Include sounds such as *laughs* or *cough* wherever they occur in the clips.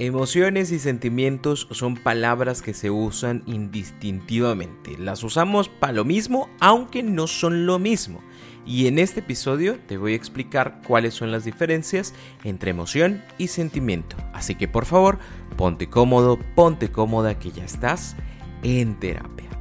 Emociones y sentimientos son palabras que se usan indistintivamente. Las usamos para lo mismo, aunque no son lo mismo. Y en este episodio te voy a explicar cuáles son las diferencias entre emoción y sentimiento. Así que por favor, ponte cómodo, ponte cómoda que ya estás en terapia.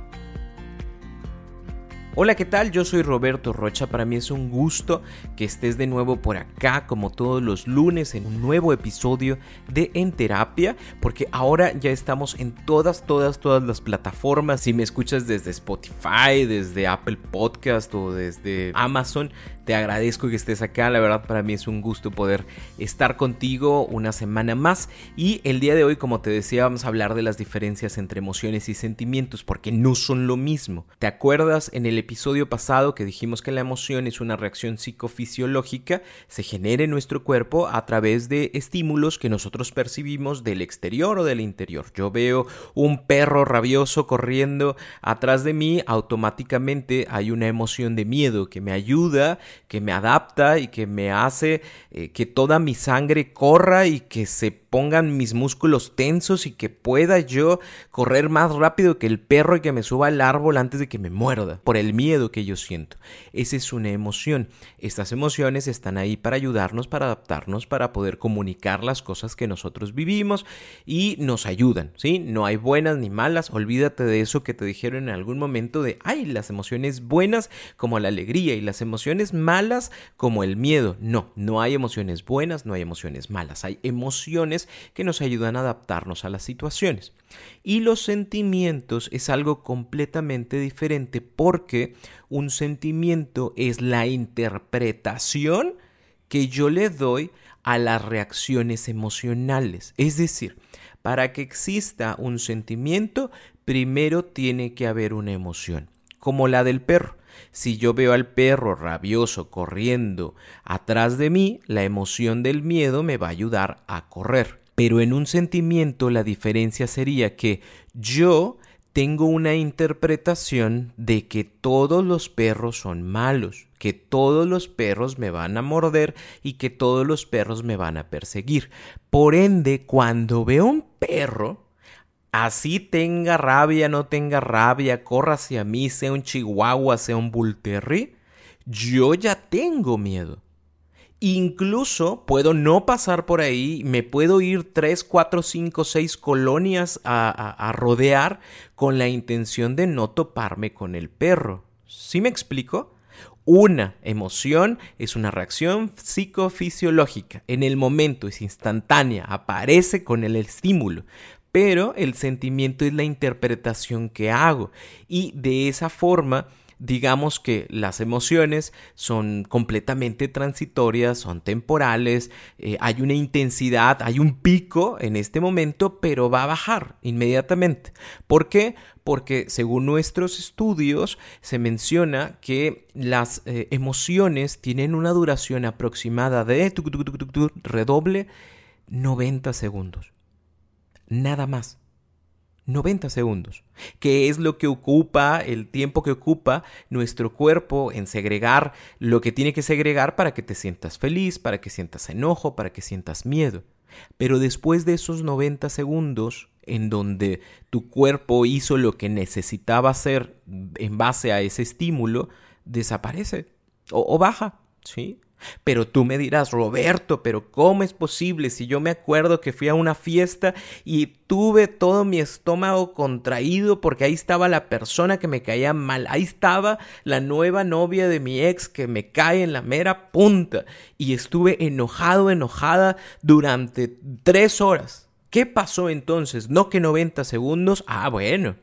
Hola, ¿qué tal? Yo soy Roberto Rocha. Para mí es un gusto que estés de nuevo por acá, como todos los lunes, en un nuevo episodio de En Terapia, porque ahora ya estamos en todas, todas, todas las plataformas. Si me escuchas desde Spotify, desde Apple Podcast o desde Amazon, te agradezco que estés acá. La verdad, para mí es un gusto poder estar contigo una semana más. Y el día de hoy, como te decía, vamos a hablar de las diferencias entre emociones y sentimientos, porque no son lo mismo. ¿Te acuerdas en el episodio pasado que dijimos que la emoción es una reacción psicofisiológica, se genera en nuestro cuerpo a través de estímulos que nosotros percibimos del exterior o del interior. Yo veo un perro rabioso corriendo atrás de mí, automáticamente hay una emoción de miedo que me ayuda, que me adapta y que me hace eh, que toda mi sangre corra y que se pongan mis músculos tensos y que pueda yo correr más rápido que el perro y que me suba al árbol antes de que me muerda, por el miedo que yo siento. Esa es una emoción. Estas emociones están ahí para ayudarnos, para adaptarnos, para poder comunicar las cosas que nosotros vivimos y nos ayudan, ¿sí? No hay buenas ni malas, olvídate de eso que te dijeron en algún momento de, ay, las emociones buenas como la alegría y las emociones malas como el miedo. No, no hay emociones buenas, no hay emociones malas, hay emociones que nos ayudan a adaptarnos a las situaciones. Y los sentimientos es algo completamente diferente porque un sentimiento es la interpretación que yo le doy a las reacciones emocionales. Es decir, para que exista un sentimiento, primero tiene que haber una emoción, como la del perro. Si yo veo al perro rabioso corriendo atrás de mí, la emoción del miedo me va a ayudar a correr. Pero en un sentimiento la diferencia sería que yo tengo una interpretación de que todos los perros son malos, que todos los perros me van a morder y que todos los perros me van a perseguir. Por ende, cuando veo un perro, Así tenga rabia, no tenga rabia, corra hacia mí, sea un chihuahua, sea un bull terrier, yo ya tengo miedo. Incluso puedo no pasar por ahí, me puedo ir 3, 4, 5, 6 colonias a, rodear con la intención de no toparme con el perro. ¿Sí me explico? Una emoción es una reacción psicofisiológica. En el momento es instantánea, aparece con el estímulo pero el sentimiento es la interpretación que hago y de esa forma digamos que las emociones son completamente transitorias, son temporales, eh, hay una intensidad, hay un pico en este momento, pero va a bajar inmediatamente. ¿Por qué? Porque según nuestros estudios se menciona que las eh, emociones tienen una duración aproximada de redoble 90 segundos nada más. 90 segundos, que es lo que ocupa, el tiempo que ocupa nuestro cuerpo en segregar lo que tiene que segregar para que te sientas feliz, para que sientas enojo, para que sientas miedo. Pero después de esos 90 segundos, en donde tu cuerpo hizo lo que necesitaba hacer en base a ese estímulo, desaparece o, o baja, ¿sí? Pero tú me dirás, Roberto, pero ¿cómo es posible si yo me acuerdo que fui a una fiesta y tuve todo mi estómago contraído porque ahí estaba la persona que me caía mal, ahí estaba la nueva novia de mi ex que me cae en la mera punta y estuve enojado, enojada durante tres horas? ¿Qué pasó entonces? No que 90 segundos. Ah, bueno.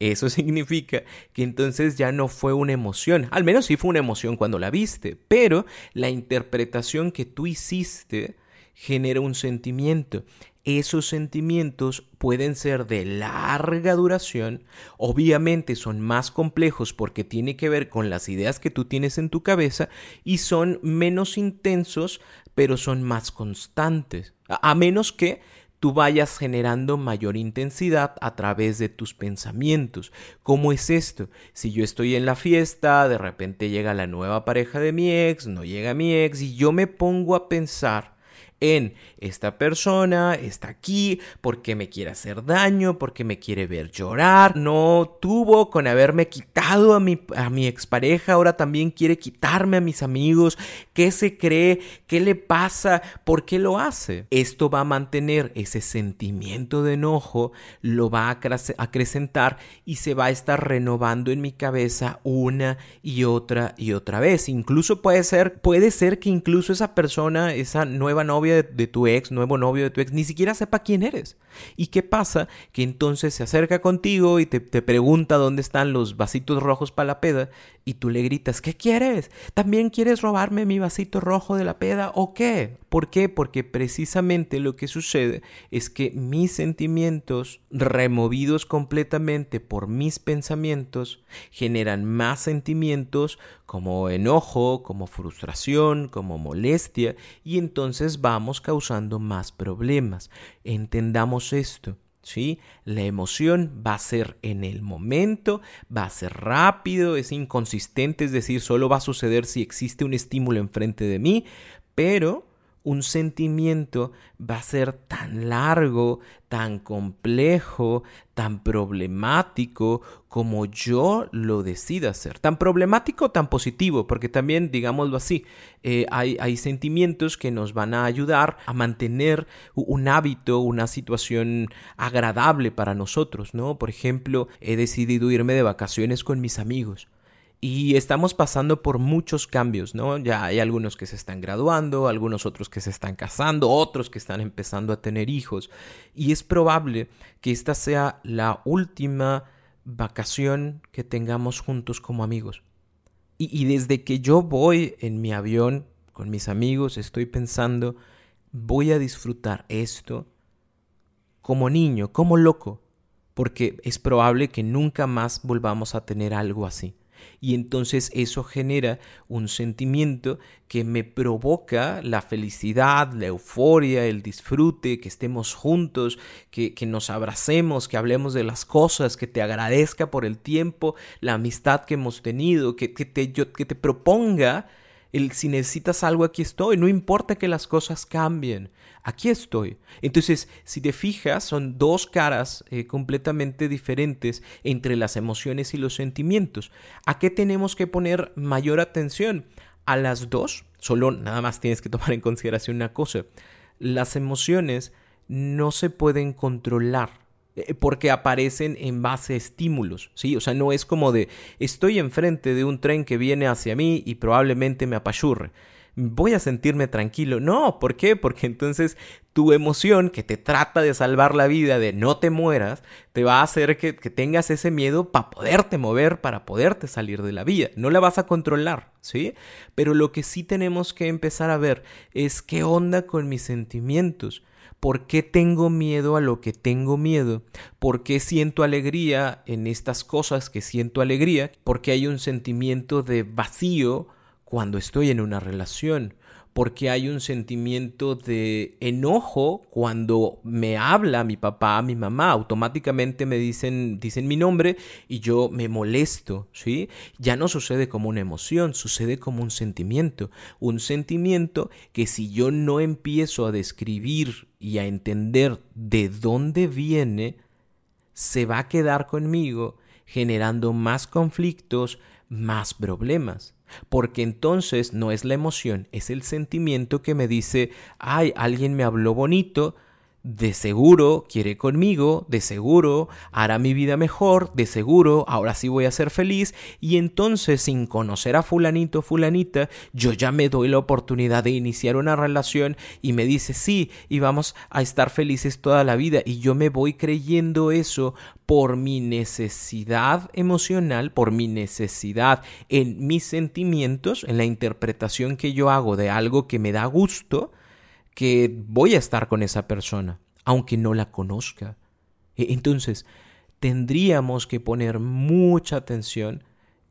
Eso *laughs* significa que entonces ya no fue una emoción, al menos sí fue una emoción cuando la viste, pero la interpretación que tú hiciste genera un sentimiento. Esos sentimientos pueden ser de larga duración, obviamente son más complejos porque tiene que ver con las ideas que tú tienes en tu cabeza y son menos intensos, pero son más constantes. A menos que tú vayas generando mayor intensidad a través de tus pensamientos. ¿Cómo es esto? Si yo estoy en la fiesta, de repente llega la nueva pareja de mi ex, no llega mi ex y yo me pongo a pensar en esta persona está aquí porque me quiere hacer daño, porque me quiere ver llorar, no tuvo con haberme quitado a mi, a mi expareja, ahora también quiere quitarme a mis amigos, ¿qué se cree? ¿Qué le pasa? ¿Por qué lo hace? Esto va a mantener ese sentimiento de enojo, lo va a acrecentar y se va a estar renovando en mi cabeza una y otra y otra vez. Incluso puede ser, puede ser que incluso esa persona, esa nueva novia, de, tu ex, nuevo novio de tu ex, ni siquiera sepa quién eres. ¿Y qué pasa? Que entonces se acerca contigo y te, pregunta dónde están los vasitos rojos para la peda y tú le gritas, ¿qué quieres? ¿También quieres robarme mi vasito rojo de la peda o qué? ¿Por qué? Porque precisamente lo que sucede es que mis sentimientos, removidos completamente por mis pensamientos, generan más sentimientos como enojo, como frustración, como molestia, y entonces vamos causando más problemas. Entendamos esto. ¿Sí? La emoción va a ser en el momento, va a ser rápido, es inconsistente, es decir, solo va a suceder si existe un estímulo enfrente de mí, pero un sentimiento va a ser tan largo, tan complejo, tan problemático como yo lo decida hacer. Tan problemático, tan positivo, porque también, digámoslo así, eh, hay, hay sentimientos que nos van a ayudar a mantener un hábito, una situación agradable para nosotros, ¿no? Por ejemplo, he decidido irme de vacaciones con mis amigos. Y estamos pasando por muchos cambios, ¿no? Ya hay algunos que se están graduando, algunos otros que se están casando, otros que están empezando a tener hijos. Y es probable que esta sea la última vacación que tengamos juntos como amigos. Y, y desde que yo voy en mi avión con mis amigos, estoy pensando, voy a disfrutar esto como niño, como loco, porque es probable que nunca más volvamos a tener algo así y entonces eso genera un sentimiento que me provoca la felicidad, la euforia, el disfrute, que estemos juntos, que, nos abracemos, que hablemos de las cosas, que te agradezca por el tiempo, la amistad que hemos tenido, que, que, te, que te proponga si necesitas algo, aquí estoy. No importa que las cosas cambien. Aquí estoy. Entonces, si te fijas, son dos caras eh, completamente diferentes entre las emociones y los sentimientos. ¿A qué tenemos que poner mayor atención? A las dos. Solo nada más tienes que tomar en consideración una cosa. Las emociones no se pueden controlar. Eh, porque aparecen en base a estímulos, ¿sí? O sea, no es como de estoy enfrente de un tren que viene hacia mí y probablemente me apachurre. Voy a sentirme tranquilo. No, ¿por qué? Porque entonces tu emoción que te trata de salvar la vida, de no te mueras, te va a hacer que, que tengas ese miedo para poderte mover, para poderte salir de la vía. No la vas a controlar, ¿sí? Pero lo que sí tenemos que empezar a ver es qué onda con mis sentimientos ¿Por qué tengo miedo a lo que tengo miedo? ¿Por qué siento alegría en estas cosas que siento alegría? Porque hay un sentimiento de vacío cuando estoy en una relación porque hay un sentimiento de enojo cuando me habla mi papá, mi mamá, automáticamente me dicen, dicen mi nombre y yo me molesto, ¿sí? Ya no sucede como una emoción, sucede como un sentimiento, un sentimiento que si yo no empiezo a describir y a entender de dónde viene, se va a quedar conmigo generando más conflictos, más problemas. Porque entonces no es la emoción, es el sentimiento que me dice, ay, alguien me habló bonito, de seguro quiere conmigo, de seguro hará mi vida mejor, de seguro ahora sí voy a ser feliz. Y entonces sin conocer a fulanito fulanita yo ya me doy la oportunidad de iniciar una relación y me dice sí y vamos a estar felices toda la vida y yo me voy creyendo eso por mi necesidad emocional, por mi necesidad en mis sentimientos, en la interpretación que yo hago de algo que me da gusto, que voy a estar con esa persona, aunque no la conozca. E, entonces, tendríamos que poner mucha atención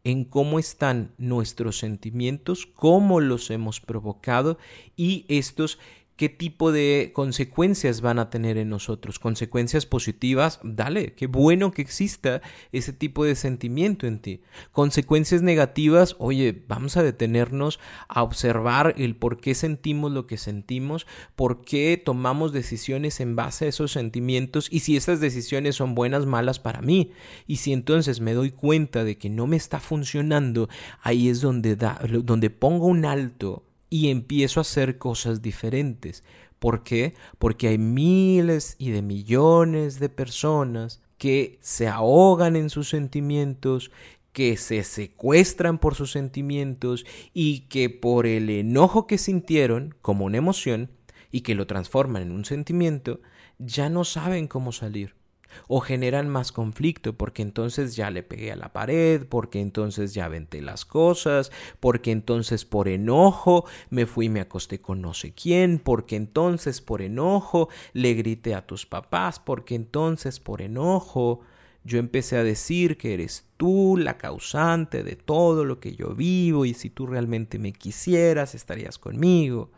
en cómo están nuestros sentimientos, cómo los hemos provocado y estos qué tipo de consecuencias van a tener en nosotros. Consecuencias positivas, dale, qué bueno que exista ese tipo de sentimiento en ti. Consecuencias negativas, oye, vamos a detenernos a observar el por qué sentimos lo que sentimos, por qué tomamos decisiones en base a esos sentimientos y si esas decisiones son buenas, malas para mí. Y si entonces me doy cuenta de que no me está funcionando, ahí es donde, da, donde pongo un alto y empiezo a hacer cosas diferentes. ¿Por qué? Porque hay miles y de millones de personas que se ahogan en sus sentimientos, que se secuestran por sus sentimientos y que por el enojo que sintieron como una emoción y que lo transforman en un sentimiento, ya no saben cómo salir o generan más conflicto porque entonces ya le pegué a la pared, porque entonces ya venté las cosas, porque entonces por enojo me fui y me acosté con no sé quién, porque entonces por enojo le grité a tus papás, porque entonces por enojo yo empecé a decir que eres tú la causante de todo lo que yo vivo y si tú realmente me quisieras estarías conmigo.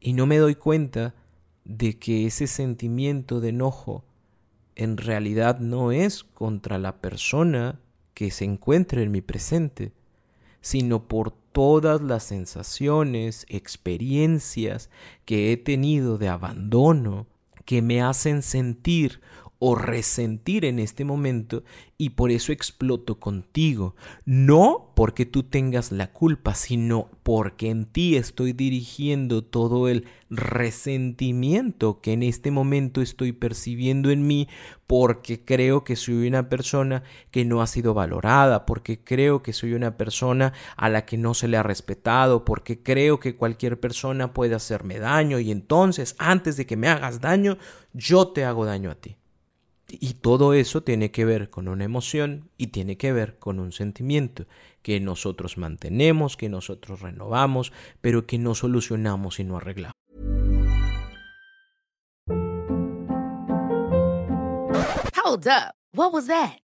Y no me doy cuenta de que ese sentimiento de enojo en realidad no es contra la persona que se encuentra en mi presente, sino por todas las sensaciones, experiencias que he tenido de abandono que me hacen sentir o resentir en este momento y por eso exploto contigo. No porque tú tengas la culpa, sino porque en ti estoy dirigiendo todo el resentimiento que en este momento estoy percibiendo en mí porque creo que soy una persona que no ha sido valorada, porque creo que soy una persona a la que no se le ha respetado, porque creo que cualquier persona puede hacerme daño y entonces antes de que me hagas daño, yo te hago daño a ti. Y todo eso tiene que ver con una emoción y tiene que ver con un sentimiento que nosotros mantenemos, que nosotros renovamos, pero que no solucionamos y no arreglamos. Hold up. What was that?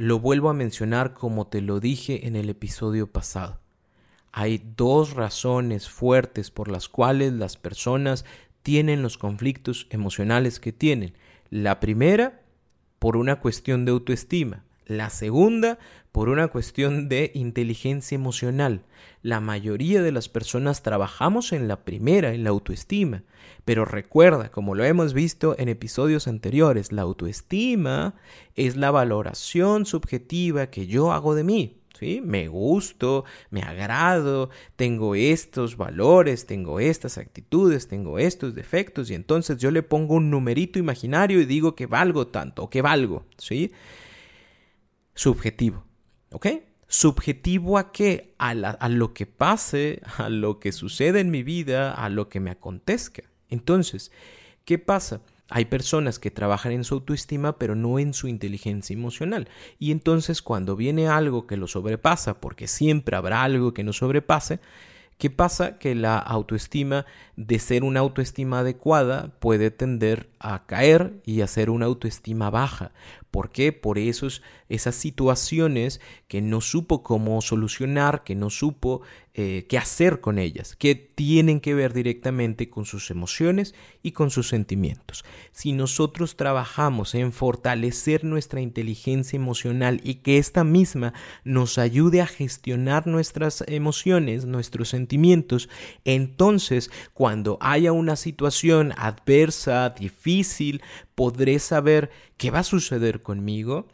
Lo vuelvo a mencionar como te lo dije en el episodio pasado. Hay dos razones fuertes por las cuales las personas tienen los conflictos emocionales que tienen. La primera, por una cuestión de autoestima. La segunda, por una cuestión de inteligencia emocional. La mayoría de las personas trabajamos en la primera, en la autoestima. Pero recuerda, como lo hemos visto en episodios anteriores, la autoestima es la valoración subjetiva que yo hago de mí. ¿Sí? Me gusto, me agrado, tengo estos valores, tengo estas actitudes, tengo estos defectos y entonces yo le pongo un numerito imaginario y digo que valgo tanto o que valgo, ¿sí? Subjetivo, ¿ok? ¿Subjetivo a qué? A, lo que pase, a lo que sucede en mi vida, a lo que me acontezca. Entonces, ¿qué pasa? Hay personas que trabajan en su autoestima pero no en su inteligencia emocional. Y entonces cuando viene algo que lo sobrepasa, porque siempre habrá algo que nos sobrepase, ¿qué pasa? Que la autoestima, de ser una autoestima adecuada, puede tender a caer y a ser una autoestima baja. ¿Por qué? Por esos, esas situaciones que no supo cómo solucionar, que no supo eh, qué hacer con ellas, que tienen que ver directamente con sus emociones y con sus sentimientos. Si nosotros trabajamos en fortalecer nuestra inteligencia emocional y que esta misma nos ayude a gestionar nuestras emociones, nuestros sentimientos, entonces cuando haya una situación adversa, difícil, podré saber qué va a suceder conmigo,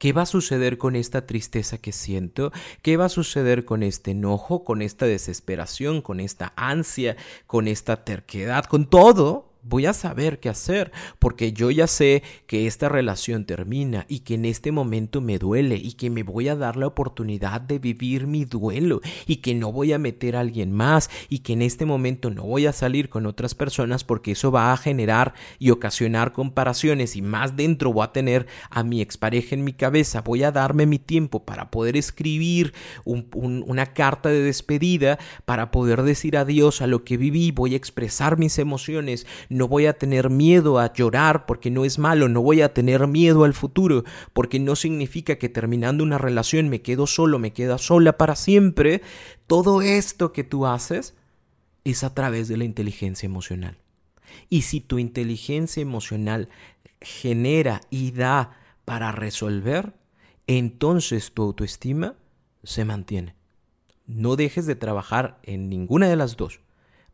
¿Qué va a suceder con esta tristeza que siento? ¿Qué va a suceder con este enojo, con esta desesperación, con esta ansia, con esta terquedad, con todo? Voy a saber qué hacer, porque yo ya sé que esta relación termina y que en este momento me duele y que me voy a dar la oportunidad de vivir mi duelo y que no voy a meter a alguien más y que en este momento no voy a salir con otras personas porque eso va a generar y ocasionar comparaciones y más dentro voy a tener a mi expareja en mi cabeza, voy a darme mi tiempo para poder escribir una carta de despedida, para poder decir adiós a lo que viví, voy a expresar mis emociones, no voy a tener miedo a llorar porque no es malo, no voy a tener miedo al futuro porque no significa que terminando una relación me quedo solo, me queda sola para siempre. Todo esto que tú haces es a través de la inteligencia emocional. Y si tu inteligencia emocional genera y da para resolver, entonces tu autoestima se mantiene. No dejes de trabajar en ninguna de las dos,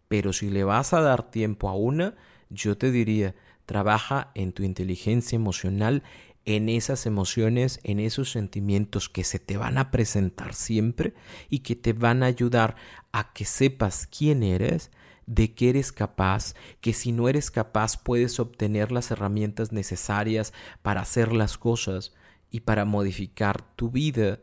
pero si le vas a dar tiempo a una, yo te diría, trabaja en tu inteligencia emocional, en esas emociones, en esos sentimientos que se te van a presentar siempre y que te van a ayudar a que sepas quién eres, de qué eres capaz, que si no eres capaz puedes obtener las herramientas necesarias para hacer las cosas y para modificar tu vida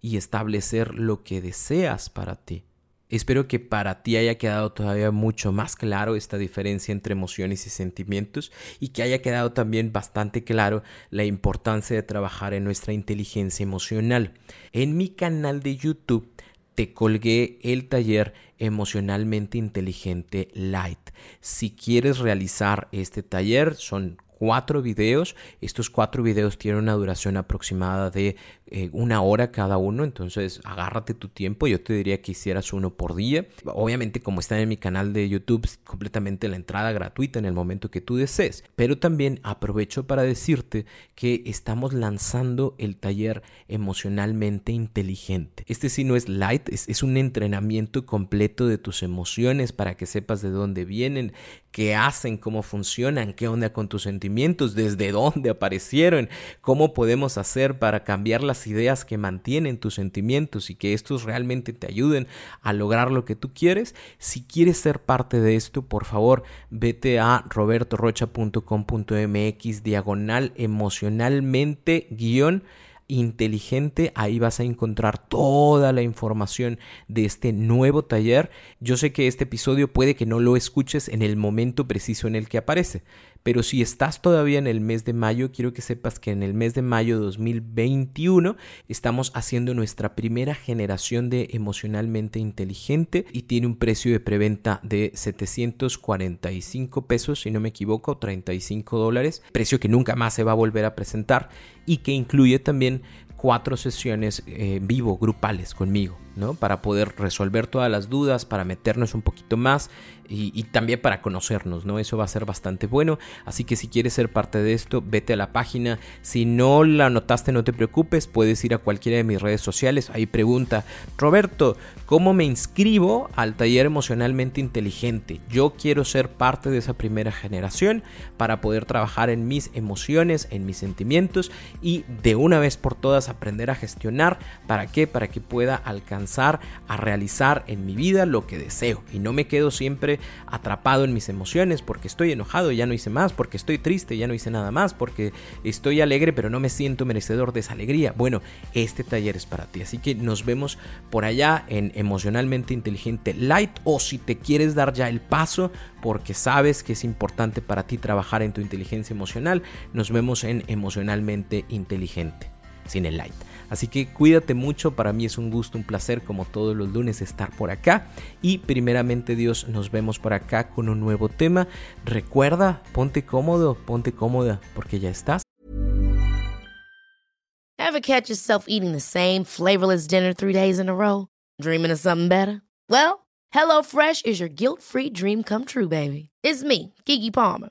y establecer lo que deseas para ti. Espero que para ti haya quedado todavía mucho más claro esta diferencia entre emociones y sentimientos y que haya quedado también bastante claro la importancia de trabajar en nuestra inteligencia emocional. En mi canal de YouTube te colgué el taller emocionalmente inteligente Light. Si quieres realizar este taller, son cuatro videos. Estos cuatro videos tienen una duración aproximada de eh, una hora cada uno, entonces agárrate tu tiempo. Yo te diría que hicieras uno por día. Obviamente, como está en mi canal de YouTube, completamente la entrada gratuita en el momento que tú desees. Pero también aprovecho para decirte que estamos lanzando el taller emocionalmente inteligente. Este sí no es light, es, es un entrenamiento completo de tus emociones para que sepas de dónde vienen, qué hacen, cómo funcionan, qué onda con tus sentimientos, desde *laughs* dónde aparecieron, cómo podemos hacer para cambiar las ideas que mantienen tus sentimientos y que estos realmente te ayuden a lograr lo que tú quieres. Si quieres ser parte de esto, por favor, vete a robertorocha.com.mx diagonal emocionalmente guion inteligente. Ahí vas a encontrar toda la información de este nuevo taller. Yo sé que este episodio puede que no lo escuches en el momento preciso en el que aparece, pero si estás todavía en el mes de mayo, quiero que sepas que en el mes de mayo de 2021 estamos haciendo nuestra primera generación de emocionalmente inteligente y tiene un precio de preventa de 745 pesos, si no me equivoco, 35 dólares, precio que nunca más se va a volver a presentar y que incluye también cuatro sesiones en vivo, grupales conmigo, ¿no? Para poder resolver todas las dudas, para meternos un poquito más y, también para conocernos, ¿no? Eso va a ser bastante bueno. Así que si quieres ser parte de esto, vete a la página. Si no la anotaste, no te preocupes, puedes ir a cualquiera de mis redes sociales. Ahí pregunta, Roberto, ¿cómo me inscribo al taller emocionalmente inteligente? Yo quiero ser parte de esa primera generación para poder trabajar en mis emociones, en mis sentimientos y de una vez por todas aprender a gestionar. ¿Para qué? Para que pueda alcanzar a realizar en mi vida lo que deseo y no me quedo siempre atrapado en mis emociones, porque estoy enojado, ya no hice más, porque estoy triste, ya no hice nada más, porque estoy alegre, pero no me siento merecedor de esa alegría. Bueno, este taller es para ti, así que nos vemos por allá en Emocionalmente Inteligente Light o si te quieres dar ya el paso porque sabes que es importante para ti trabajar en tu inteligencia emocional, nos vemos en Emocionalmente Inteligente, sin el Light. Así que cuídate mucho, para mí es un gusto, un placer como todos los lunes estar por acá y primeramente Dios nos vemos por acá con un nuevo tema. Recuerda, ponte cómodo, ponte cómoda porque ya estás. Ever catch yourself eating the same flavorless dinner three days in a row? Dreaming of something better? Well, HelloFresh is your guilt-free dream come true, baby. It's me, Kiki Palmer.